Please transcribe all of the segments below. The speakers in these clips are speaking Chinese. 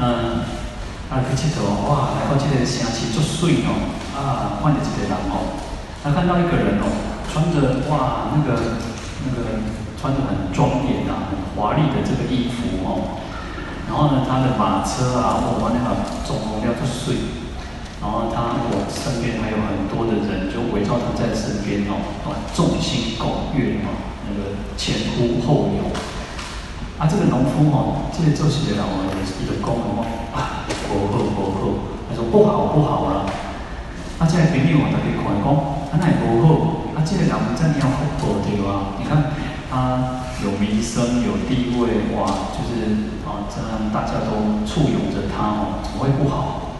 嗯，啊去佚佗，哇！来到这个城市足水哦，啊，看到一个人哦，他看到一个人哦，穿着哇，那个那个穿着很庄严啊，很华丽的这个衣服哦。然后呢，他的马车啊，哇，那个总统要足水。然后他我身边还有很多的人，就围绕他在身边哦，众星拱月哦，那个前呼后拥。啊，这个农夫哦，这个做事的人哦，一个讲哦，啊，不好不好，他说不好不好了。啊，这个朋友他给看讲，啊，那也不好。啊，这个人真的要好好对吧？你看他有名声有地位哇，就是啊，这样大家都簇拥着他哦，怎么会不好？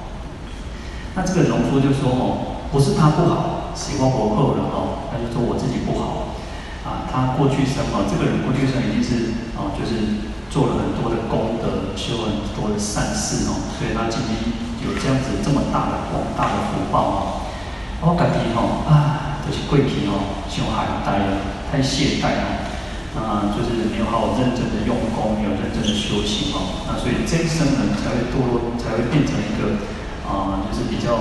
那这个农夫就说：“哦，不是他不好，是我不好了哦。”他就说：“我自己不好啊，他过去生哦，这个人过去生一定是哦，就是做了很多的功德，修了很多的善事哦，所以他今天有这样子这么大的广大的福报哦。我感觉哦啊，就是过去哦，太懈怠了，太懈怠了，啊，就是没有好好认真的用功，没有认真的修行哦，那所以这一生呢，才会堕落，才会变成一个。”啊，就是比较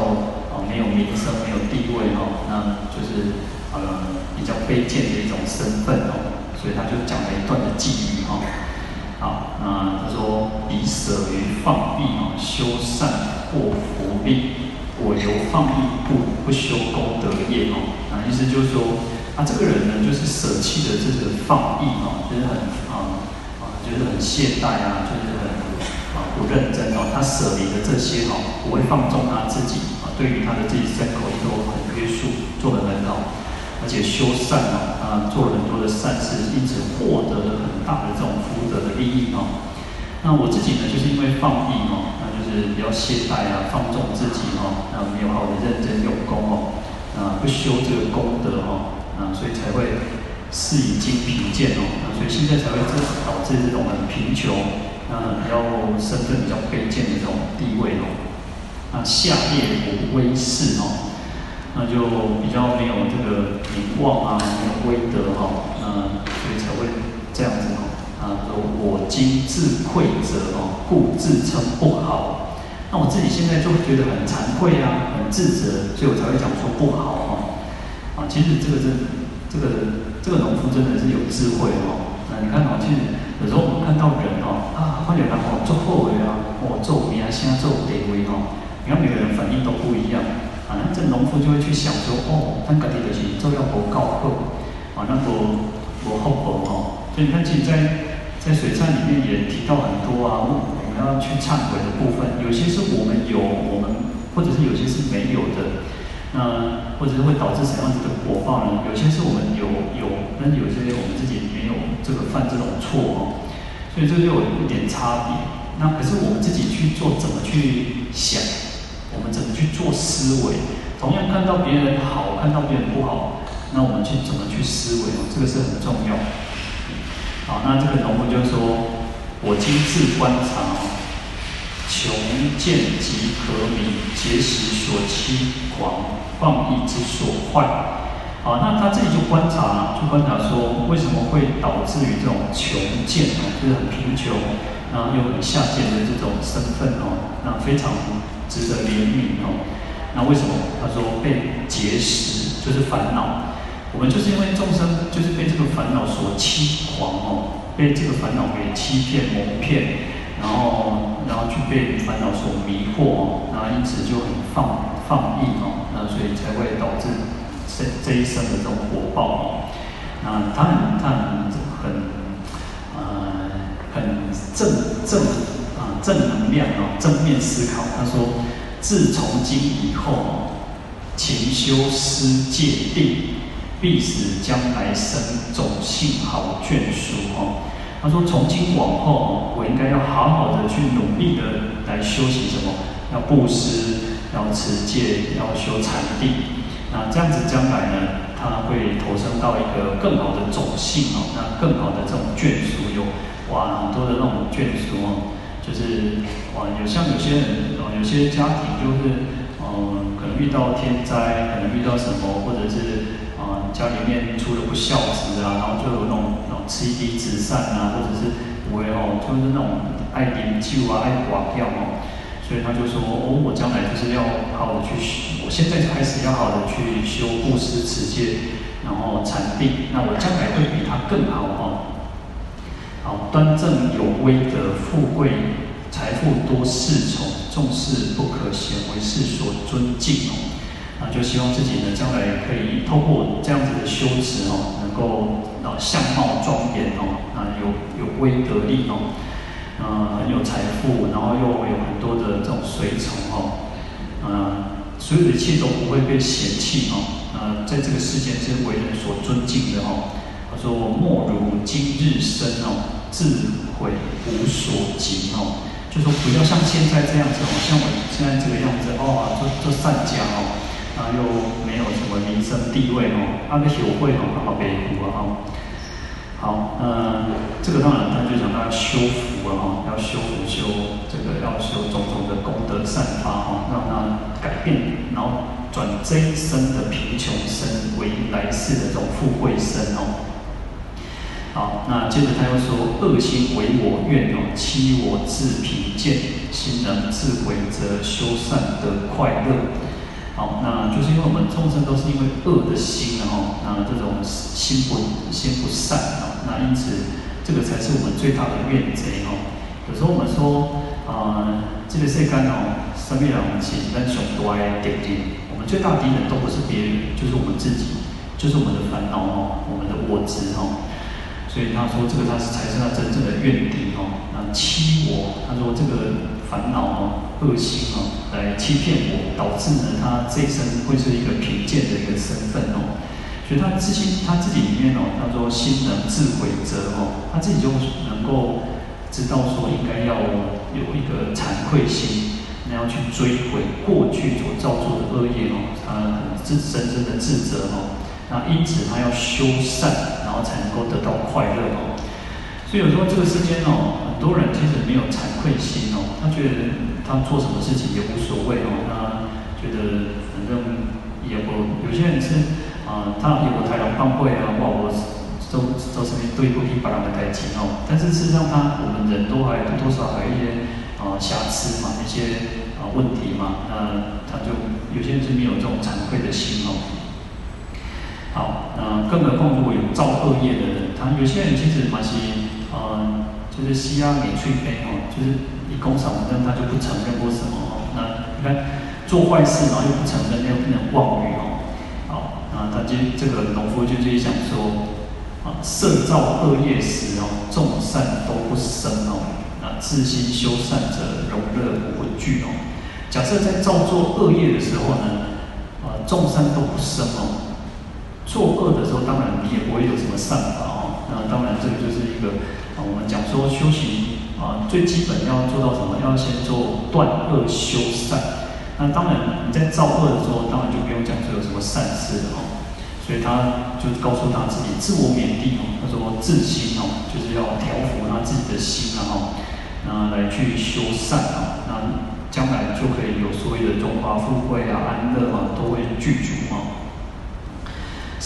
啊没有名声、没有地位哦，那就是呃比较卑贱的一种身份哦，所以他就讲了一段的偈语哈。好，那他说：彼舍于放逸啊，修善获福利，我由放逸不不修功德业哦。啊，意思就是说，啊这个人呢，就是舍弃了这个放逸哦，就是很啊啊，就是很懈怠啊，就是很啊。不认真哦，他舍离的这些哦，不会放纵他自己啊，对于他的自己身口都很约束，做的很，而且修善哦，啊，做了很多的善事，因此获得了很大的这种福德的利益哦。那我自己呢，就是因为放逸哦，那就是比较懈怠啊，放纵自己哦，那没有好的认真用功哦，啊，不修这个功德哦，啊，所以才会事已经贫贱哦，那所以现在才会这导致这种很贫穷。那比较身份比较卑贱的这种地位哦，那下劣无威势哦，那就比较没有这个名望啊，没有威德哈、哦，那所以才会这样子哦。啊，说我今自愧者哦，故自称不好。那我自己现在就觉得很惭愧啊，很自责，所以我才会讲说不好哦。啊，其实这个真这个这个农夫真的是有智慧哦。那你看哦，其实。有时候我们看到人哦，啊，发现人哦，做后尾啊，哦，做名啊，现在做地位哦，你看每个人反应都不一样啊。那这农夫就会去想说，哦，他家己就是做要不够好，啊，那不不厚薄哦。所以你看，其实在在水忏里面也提到很多啊，我们要去忏悔的部分，有些是我们有，我们或者是有些是没有的。那或者是会导致什么样子的果报呢？有些是我们有有，但是有些我们自己没有这个犯这种错哦，所以这就有一点差别。那可是我们自己去做，怎么去想？我们怎么去做思维？同样看到别人好，看到别人不好，那我们去怎么去思维哦？这个是很重要。好，那这个农夫就说：“我今自观察，穷贱即可名，结识所欺狂放逸之所坏，好，那他自己就观察，就观察说，为什么会导致于这种穷贱哦，就是很贫穷，然后又很下贱的这种身份哦，那非常值得怜悯哦。那为什么？他说被结识，就是烦恼。我们就是因为众生，就是被这个烦恼所欺狂哦，被这个烦恼给欺骗蒙骗，然后然后去被烦恼所迷惑哦，然后因此就很放。放逸哦，那所以才会导致这这一生的这种火爆哦。那他很他很很呃很正正正能量哦，正面思考。他说，自从今以后，勤修施戒定，必使将来生种性好眷属哦。他说：“从今往后哦，我应该要好好的去努力的来修习什么？要布施，要持戒，要修禅定。那这样子将来呢，他会投生到一个更好的种姓哦，那更好的这种眷属有哇很多的那种眷属哦，就是哇有像有些人哦，有些家庭就是嗯，可能遇到天灾，可能遇到什么，或者是。”啊家里面出了不孝子啊，然后就有那种那种妻离子散啊，或者是不会哦，就是那种爱饮酒啊，爱挂掉哦，所以他就说哦，我将来就是要好好的去学，我现在开始要好好的去修布施、持戒，然后禅定，那我将来会比他更好哦。好，端正有威德，富贵财富多侍从，众事不可嫌，为世所尊敬哦。啊，就希望自己呢，将来可以透过这样子的修持哦，能够啊相貌庄严哦，啊有有威德力哦，啊很有财富，然后又有很多的这种随从哦，啊所有的一切都不会被嫌弃哦，啊在这个世间是为人所尊敬的哦。他说：“莫如今日生哦，智慧无所及哦，就说不要像现在这样子哦，像我现在这个样子哦，做做善家哦。”啊又没有什么名声地位哦，他的学会哦，好好维护啊哈。好，那这个当然他就讲他修福啊哈，要修福修这个要修种种的功德善法哈，让他改变，然后转这一生的贫穷生为来世的这种富贵生哦。好，那接着他又说：恶心为我愿哦，欺我自贫贱，心能自毁则修善得快乐。好，那就是因为我们众生都是因为恶的心，然后那这种心不心不善哦，那因此这个才是我们最大的怨贼哦。有时候我们说啊、呃，这个世间哦，生命两起，但熊多爱点点，我们最大敌人都不是别人，就是我们自己，就是我们的烦恼哦，我们的我执哦。所以他说这个他是才是他真正的怨敌哦。那欺我，他说这个烦恼哦。恶心哦，来欺骗我，导致呢他这一生会是一个贫贱的一个身份哦。所以他自信他自己里面哦，他说心能自毁则哦，他自己就能够知道说应该要有一个惭愧心，那要去追悔过去所造作的恶业哦，他自深深的自责哦。那因此他要修善，后才能够得到快乐哦。所以有时候这个世间哦，很多人其实没有惭愧心哦，他觉得。他做什么事情也无所谓哦，他觉得反正也不，有些人是啊、他有个台湾帮会啊，哇，我都都是对不起别人的感情哦。但是事实上他，我们人都还多多少少有一些啊、瑕疵嘛，一些啊、问题嘛，那他就有些人是没有这种惭愧的心哦。好，那更何况如果有造恶业的人，他有些人其实蛮是呃，就是西亚美翠杯哦，就是。一工厂，反正他就不承认或什么哦。那你看做坏事，然后又不承认，那又不能妄语哦。好，那他就这个农夫就自己想说啊，设造恶业时哦，众善都不生哦。那自心修善者，荣乐不惧哦。假设在造作恶业的时候呢，啊，众善都不生哦。作恶的时候，当然你也不会有什么善法哦。那当然这个就是一个啊，我们讲说修行。啊，最基本要做到什么？要先做断恶修善。那当然，你在造恶的时候，当然就不用讲说有什么善事了哦。所以他就告诉他自己，自我勉励哦。他说自心哦，就是要调伏他自己的心然后，那来去修善啊，那将来就可以有所谓的荣华富贵啊、安乐啊，都会具足哦。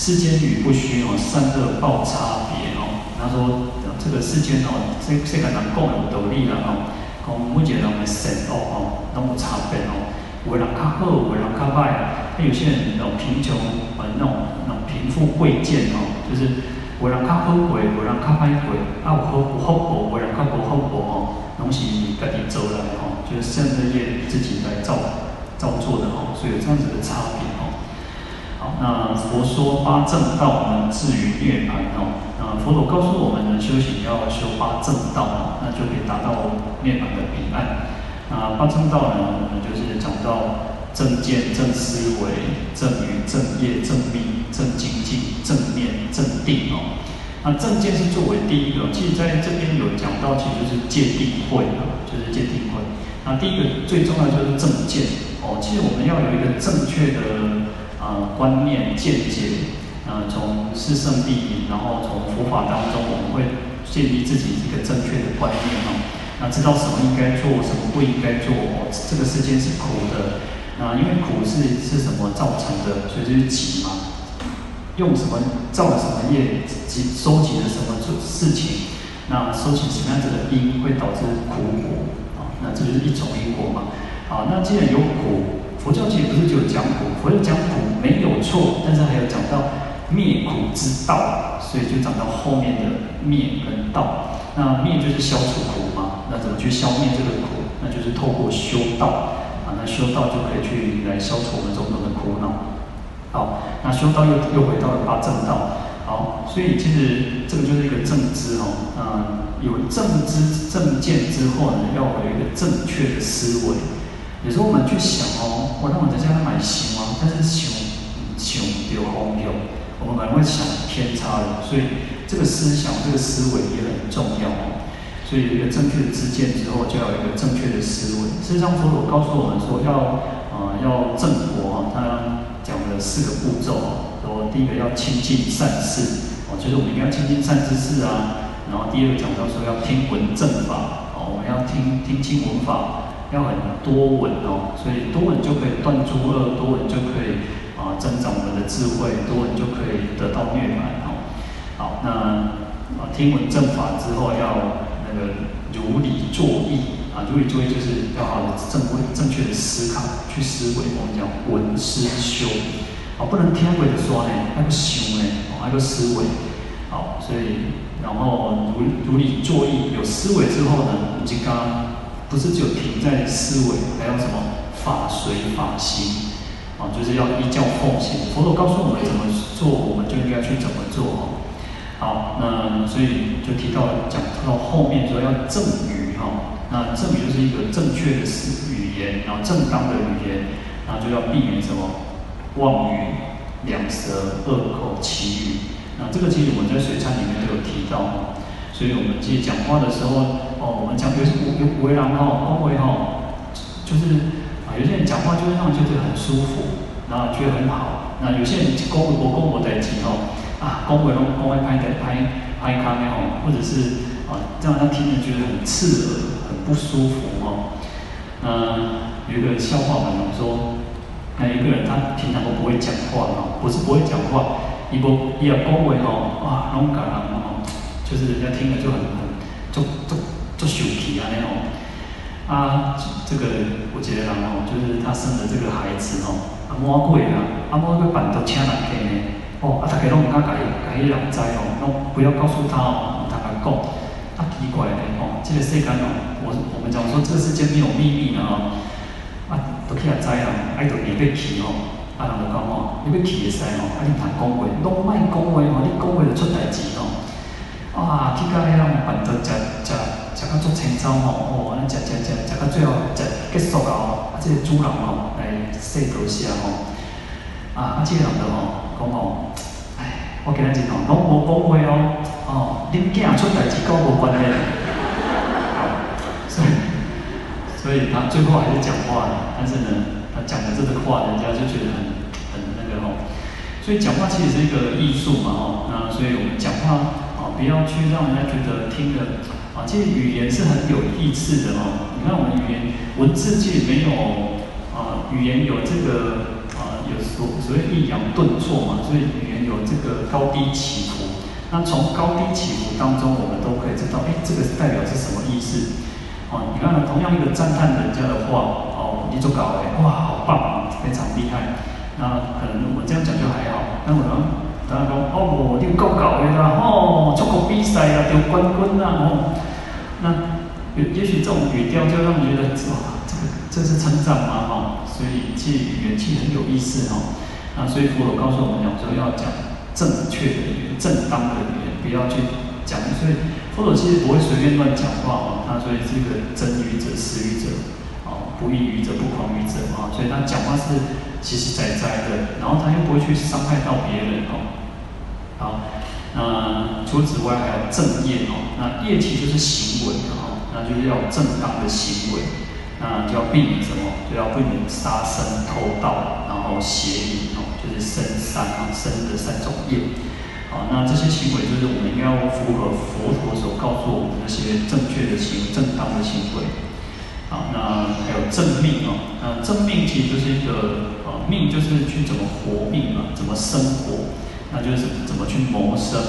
世间语不虚哦，善恶报差别哦。他说。这个世间哦，这这个人讲有道理啦哦，讲每一个人的善恶哦，拢有差别哦。有人较好，有人较歹。他有些人那种贫穷，呃，那种那种贫富贵贱哦，就是有人较好过，有人较歹过。啊，有好有福报，有人较无福报哦，拢是家己做来哦，就是善恶业自己来造造作的哦，所以有这样子的差别。那佛说八正道能至于涅槃哦。佛陀告诉我们呢，修行要修八正道，那就可以达到涅槃的彼岸。那八正道呢，我们就是讲到正见、正思维、正语、正业、正命、正精进、正念、正定哦。那正见是作为第一个，其实在这边有讲到，其实是戒定慧啊，就是戒定慧。那第一个最重要就是正见哦，其实我们要有一个正确的、呃、观念见解，啊、呃，从四圣谛隐，然后从佛法当中，我们会建立自己一个正确的观念哦，那知道什么应该做，什么不应该做，这个世间是苦的，那因为苦是是什么造成的，所以就是集嘛，用什么造什么业，集收集了什么做事情，那收集什么样子的因，会导致苦果。啊那这就是一种因果嘛。好，那既然有苦，佛教其实不是只有讲苦，佛教讲苦没有错，但是还有讲到灭苦之道，所以就讲到后面的灭跟道。那灭就是消除苦嘛，那怎么去消灭这个苦？那就是透过修道啊，那修道就可以去来消除我们种种的苦恼。好，那修道又又回到了八正道。好，所以其实这个就是一个正知哦，嗯。有正知正见之后呢，要有一个正确的思维。有时候我们去想哦，我让我在家里买行吗？但是想想有红有，我们可能会想偏差的。所以这个思想、这个思维也很重要。所以一个正确的知见之后，就要有一个正确的思维。事实上，佛陀告诉我们说要，要啊要正果啊，他讲了四个步骤啊。说第一个要亲近善事哦，就是我们一定要亲近善知识啊。然后第二个讲到说要听闻正法哦，我们要听听经闻法，要很多闻哦，所以多闻就可以断诸恶，多闻就可以啊增长我们的智慧，多闻就可以得到涅槃哦。好，那啊听闻正法之后要那个如理作意啊，如理作意就是要好的正规正确的思考去思维，我们讲闻思修啊，不能听过就说呢，那个修呢，还要思维，好，所以。然后如如理作意，有思维之后呢，我们就刚刚不是只有停在思维，还有什么法随法行啊，就是要依教奉行。佛陀告诉我们怎么做，我们就应该去怎么做。好，那所以就提到讲到后面说要正语哈，那正语就是一个正确的思语言，然后正当的语言，然后就要避免什么妄语、两舌、恶口、綺语。那这个其实我们在水忏里面都有提到，所以我们其实讲话的时候，哦，我们讲有些有有为人哈，恭维哈，就是啊，有些人讲话就会让人觉得很舒服，然后觉得很好。那有些人恭维我恭维在一起哦，啊，恭维拢恭维拍在拍拍卡面哦，或者是啊，让他听着觉得很刺耳、很不舒服哦。嗯，有一个笑话嘛，我们说，那一个人他平常都不会讲话哦，不是不会讲话。伊无伊也讲话哦，啊，拢甲人吼，就是人家听了就很很，足足足受气安尼吼。啊，这个我觉得人吼，就是他生的这个孩子吼，啊，满过啦，啊，满过办都请人家呢，哦，啊，大家拢唔敢甲伊甲伊人知吼，拢不要告诉他哦，唔通甲讲，啊，奇怪嘞吼，这个世间哦，我我们讲说这个世界没有秘密的哦，啊，都去也知啦，爱到你被气吼。啊，人就讲吼，你要去会使吼，啊，你莫讲话，拢莫讲吼，你讲话就出代志吼。啊，去到迄种办桌食食食到足清早吼，哦，安尼食食食食到最后食结束了啊，这个主人吼来洗桌下吼。啊，啊，这个人就吼讲吼，哎，我今日真吼，拢无讲话哦，哦，恁囝出代志跟我无关系。所以，所以他最后还是讲话了，但是呢。他讲的这个话，人家就觉得很很那个吼，所以讲话其实是一个艺术嘛吼，那所以我们讲话啊，不要去让人家觉得听的啊，其实语言是很有意思的哦。你看我们语言文字其实没有啊，语言有这个啊，有所所谓抑扬顿挫嘛，所以语言有这个高低起伏。那从高低起伏当中，我们都可以知道，哎，这个代表是什么意思？哦，你看同样一个赞叹人家的话。哦你就搞的，哇，好棒，非常厉害。那可能我这样讲就还好。那我呢，大家说，哦，你够搞的啦，哦，出国比赛啊，得冠军啊，哦。那也也许这种语调就让人觉得，哇，这个这是称赞吗？哈，所以这语言其实很有意思哈。那所以佛陀告诉我们讲说，要讲正确的语言，正当的语言，不要去讲。所以佛陀其实不会随便乱讲话哦。那所以这个真语者、实语者。哦不异于者，不狂于者啊，所以他讲话是实实在在的，然后他又不会去伤害到别人哦。好，那除此之外还有正业哦，那业其实就是行为哦，那就是要有正当的行为，那就要避免什么？就要避免杀生、偷盗，然后邪淫哦，就是生三啊，生的三种业。好，那这些行为就是我们应该要符合佛陀所告诉我们那些正确的行、正当的行为。好，那还有正命哦，那正命其实就是一个呃命，就是去怎么活命嘛，怎么生活。那就是怎么去谋生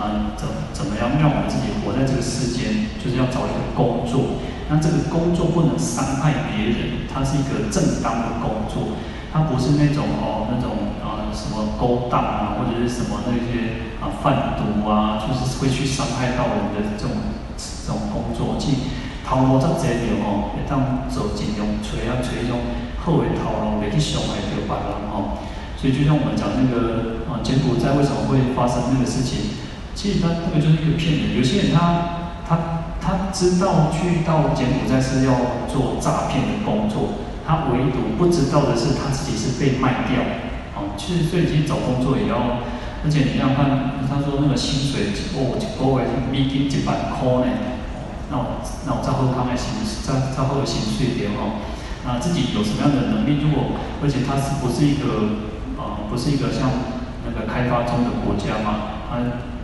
啊？怎怎么样让我们自己活在这个世间？就是要找一个工作。那这个工作不能伤害别人，它是一个正当的工作，它不是那种哦那种啊什么勾当啊，或者是什么那些啊贩毒啊，就是会去伤害到人的这种这种工作。即头路则济着哦，会当做尽量找啊找一种好的头路，袂去伤害到别人哦。所以就像我们讲那个啊，柬埔寨为什么会发生那个事情？其实他那个就是一个骗人。有些人他他他知道去到柬埔寨是要做诈骗的工作，他唯独不知道的是他自己是被卖掉。哦，其实最近找工作也要，而且你要看，他说那个薪水哦，一个月美金一万块呢。那我那我再后他们薪再再后的薪水点哦，那自己有什么样的能力？如果而且他是不是一个？不是一个像那个开发中的国家嘛？他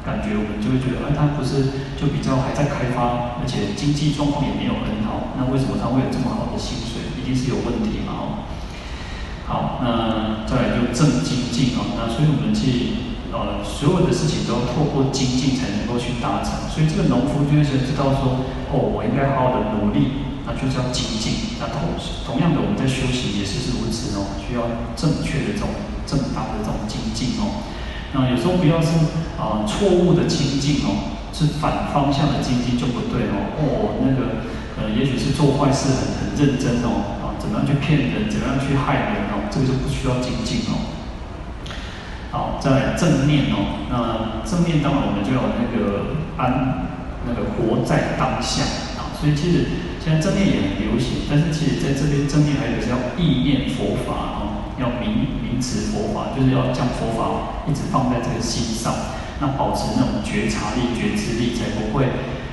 感觉我们就会觉得，哎，他不是就比较还在开发，而且经济状况也没有很好，那为什么他会有这么好的薪水？一定是有问题嘛？哦，好，那再来就正精进哦，那所以我们去呃所有的事情都要透过精进才能够去达成，所以这个农夫就会知道说，哦，我应该好好的努力，那就叫精进。那同同样的，我们在修行也是如此哦，需要正确的这种。正当的这种精进哦，那有时候不要是啊错误的精进哦，是反方向的精进就不对哦。哦，那个呃，也许是做坏事很很认真哦，啊，怎么样去骗人，怎么样去害人哦，这个就不需要精进哦。好，再来正念哦，那正念当然我们就有那个安，那个活在当下，所以其实现在正念也很流行，但是其实在这边正念还有一个叫意念佛法哦。要明明持佛法，就是要将佛法一直放在这个心上，那保持那种觉察力、觉知力，才不会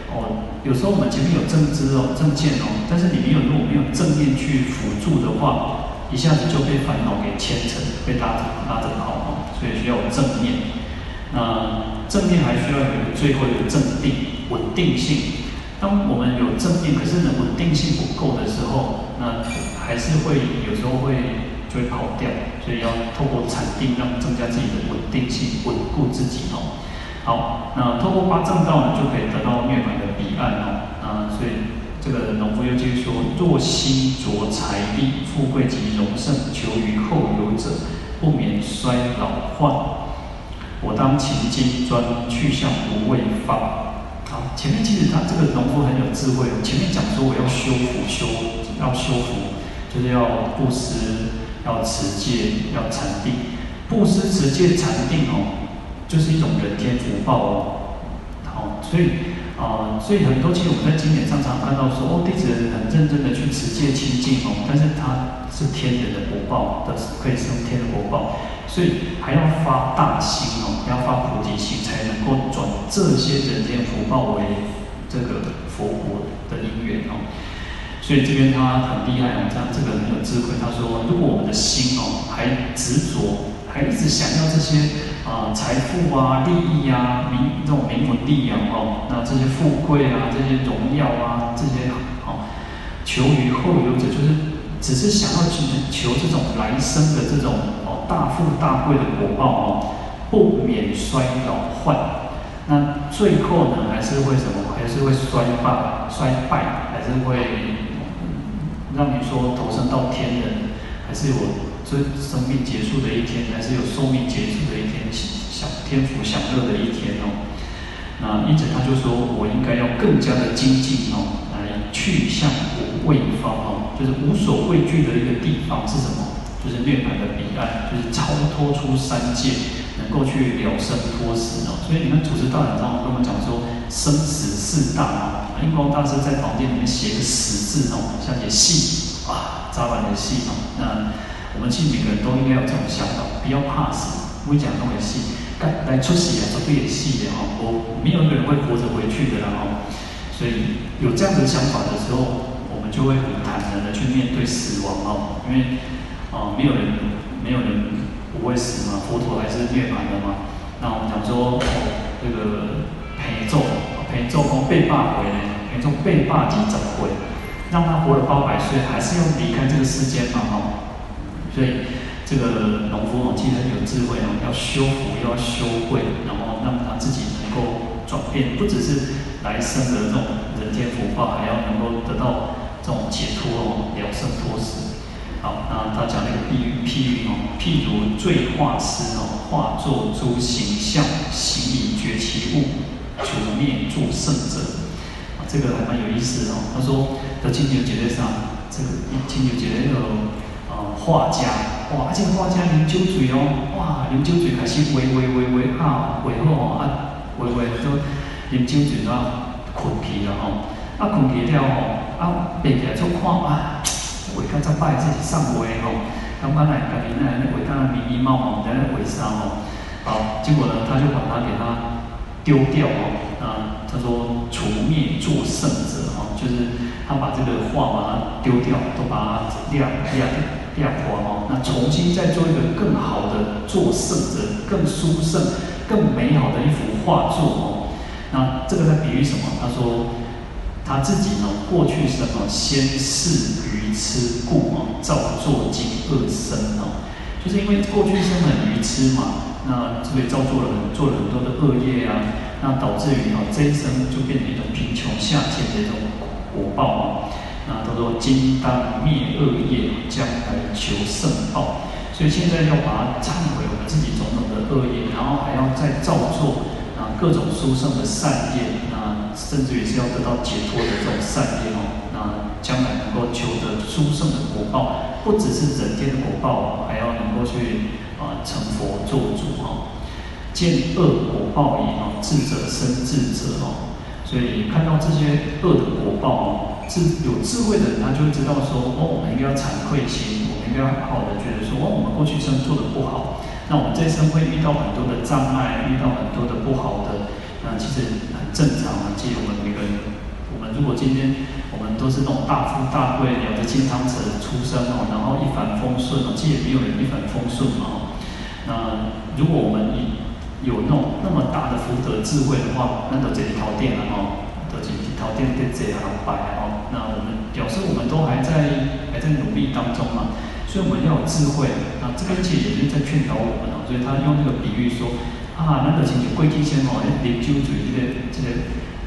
哦。有时候我们前面有正知哦、正见哦，但是你没有如果没有正念去辅助的话，一下子就被烦恼给牵扯，被拉着拉着跑哦。所以需要正念。那正念还需要有最后一个正定、稳定性。当我们有正念，可是呢稳定性不够的时候，那还是会有时候会。就会跑掉，所以要透过禅定，让增加自己的稳定性，稳固自己哦。好，那透过八正道呢，就可以得到涅槃的彼岸哦。啊，所以这个农夫又继续说：若心着财利、富贵及荣盛，求于后有者，不免衰老患。我当勤精专，去向无畏法。前面其实他这个农夫很有智慧哦。前面讲说我要修福修，要修福，就是要布施。要持戒，要禅定，布施、持戒、禅定哦，就是一种人天福报哦。好，所以啊、所以很多其实我们在经典上常看到说，哦，弟子很认真的去持戒清净哦，但是他是天人的福报，的可以升天的福报，所以还要发大心哦，要发菩提心，才能够转这些人间福报为这个佛国的因缘哦。所以这边他很厉害哦，他这个很有智慧。他说，如果我们的心哦还执着，还一直想要这些啊财富啊、利益啊、名这种名闻利养哦，那这些富贵啊、这些荣耀啊、这些哦，求于后有者，就是只是想要去求这种来生的这种哦大富大贵的果报哦，不免衰老患。那最后呢，还是会什么？还是会衰败、衰败，还是会。让你说投生到天人，还是有这生命结束的一天，还是有寿命结束的一天，享天福享乐的一天哦。那因此他就说，我应该要更加的精进哦，来去向无畏方哦，就是无所畏惧的一个地方是什么？就是涅槃的彼岸，就是超脱出三界，能够去了生脱死哦。所以你们主持大德上跟我们讲说，生死四大啊。印光大师在房间里面写个死字哦，像写戏啊，早晚的戏哦。那我们其实每个人都应该有这种想法，不要怕死。不会讲那么戏，来来出席啊，绝对也戏的哈，我没有一个人会活着回去的啦哈，所以有这样的想法的时候，就会很坦然的去面对死亡哦，因为啊，没有人没有人不会死嘛，佛陀还是涅槃的嘛。那我们讲说哦，这个陪咒，陪咒讲八百回呢，陪咒八百几十回，让他活了八百岁，还是要离开这个世间嘛哈，所以。这个农夫哦，其实很有智慧哦，要修福，要修慧，然后让他自己能够转变，不只是来生的这种人间福报，还要能够得到这种解脱哦，了生脱死。好，那他讲那个比喻，譬喻哦，譬如醉画师哦，画作诸形象，形以绝其物，除灭作圣者。啊，这个还蛮有意思哦。他说在清明节上，这个清明节那个呃画家。哇！这个画家啉酒醉哦，哇！啉酒醉开始画画画画啊，画好哦，啊，画画都啉酒醉啊，困去了吼，啊，困去了吼，啊，爬起来就看啊，画甲真歹，这是送画吼，感觉来家己那那画甲咪咪毛毛，在那画啥哦？好，结果呢，他就把它给它丢掉哦，啊，他说除灭作圣者哦，就是他把这个画把它丢掉，都把它晾晾。亮光哦，那重新再做一个更好的作圣者，更殊胜、更美好的一幅画作哦。那这个在比喻什么？他说他自己呢，过去什么，先是愚痴故哦，造作今恶身哦，就是因为过去生很愚痴嘛，那所以造作了很做了很多的恶业啊，那导致于哦这一生就变成一种贫穷下贱的一种果报啊。那他说：“今当灭恶业，将来求圣报。所以现在要把它忏悔我们自己种种的恶业，然后还要再造作啊各种殊胜的善业，甚至于是要得到解脱的这种善业哦。那将来能够求得殊胜的果报，不只是人间的果报，还要能够去啊成佛做主哦。见恶果报矣哦，智者生智者哦。所以看到这些恶的果报哦。”是有智慧的人，他就会知道说，哦，我们应该要惭愧心，我们应该要好好的觉得说，哦，我们过去生做的不好，那我们这一生会遇到很多的障碍，遇到很多的不好的，其实很正常啊。其实我们每个人，我们如果今天我们都是那种大富大贵、有着金汤匙出生哦，然后一帆风顺哦，其实也没有人一帆风顺嘛。那如果我们有那种那么大的福德智慧的话，那都这一套店了哦。条件得这样摆哦，那我们表示我们都还在还在努力当中嘛，所以我们要有智慧。那这个其实也是在劝导我们哦，所以他用这个比喻说啊，那个亲像过去生哦，啉酒醉这个这个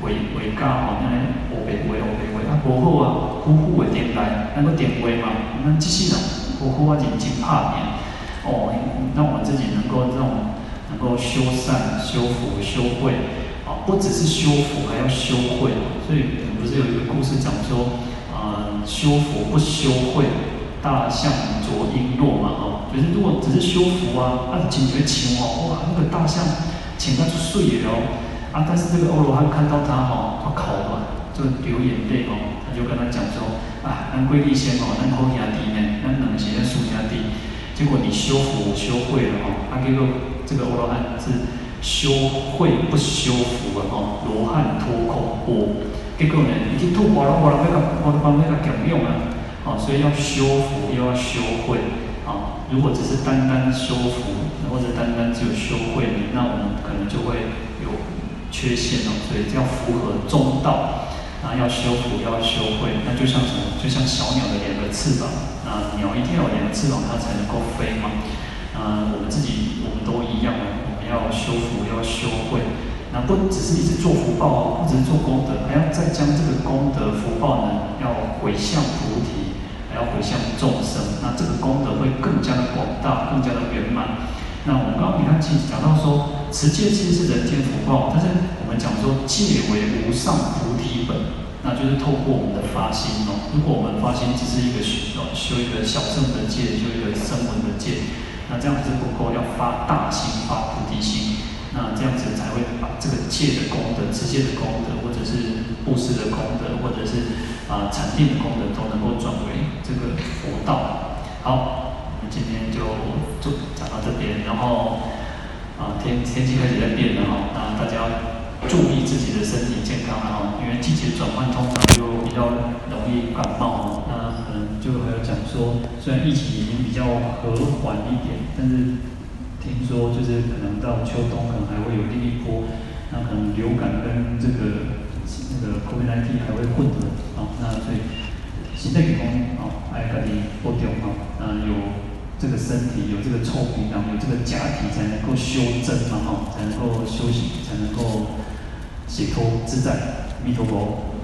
画画家哦，那黑白画黑白画啊，不好啊，苦苦的点来，那个点画嘛，那这些人苦苦啊认真打拼哦，让我们自己能够这种能够修善、修福、修慧。啊，不只是修福，还要修慧。所以不是有一个故事讲说，啊、呃，修福不修慧，大象啄瓔珞嘛，哦，就是如果只是修福啊，那解决情哦，哇，那个大象请他去睡了哦，啊，但是这个欧罗汉看到他哈，他考了，就流眼泪哦，他就跟他讲说，啊，咱贵丽仙哦，咱好兄弟呢，咱两个是兄弟，结果你修福修慧了哦，啊，结果这个欧罗汉是。修慧不修福啊！吼，罗汉脱口波，结果呢，已经脱光了，我那个，我来帮那个讲用啊！啊，所以要修福，又要修慧啊！如果只是单单修福，或者单单只有修慧，那我们可能就会有缺陷哦。所以要符合中道啊，要修福，要修慧，那就像什么？就像小鸟的两个翅膀啊，鸟一定要有两个翅膀，它才能够飞嘛。啊，我们自己，我们都一样啊。要修福，要修慧，那不只是一直做福报，不只是做功德，还要再将这个功德福报呢，要回向菩提，要回向众生，那这个功德会更加的广大，更加的圆满。那我们刚刚你看，其实讲到说，持戒其实是人间福报，但是我们讲说戒为无上菩提本，那就是透过我们的发心哦。如果我们发心只是一个修修一个小乘的戒，修一个声闻的戒。那这样子不够，要发大心，发菩提心，那这样子才会把这个戒的功德、持戒的功德，或者是布施的功德，或者是啊禅定的功德，都能够转为这个佛道。好，我们今天就就讲到这边，然后啊天天气开始在变了哈，那大家注意自己的身体健康了哈，因为季节转换通常就比较容易感冒哈。那可能就还有讲说，虽然疫情已经比较和缓一点，但是听说就是可能到秋冬可能还会有另一波，那可能流感跟这个那个 COVID-19 还会混合啊，那所以。现在员工哦，爱家己保重哦，嗯，有这个身体，有这个臭皮囊，有这个假体，才能够修正嘛，哈，才能够修行，才能够解脱自在，弥陀佛。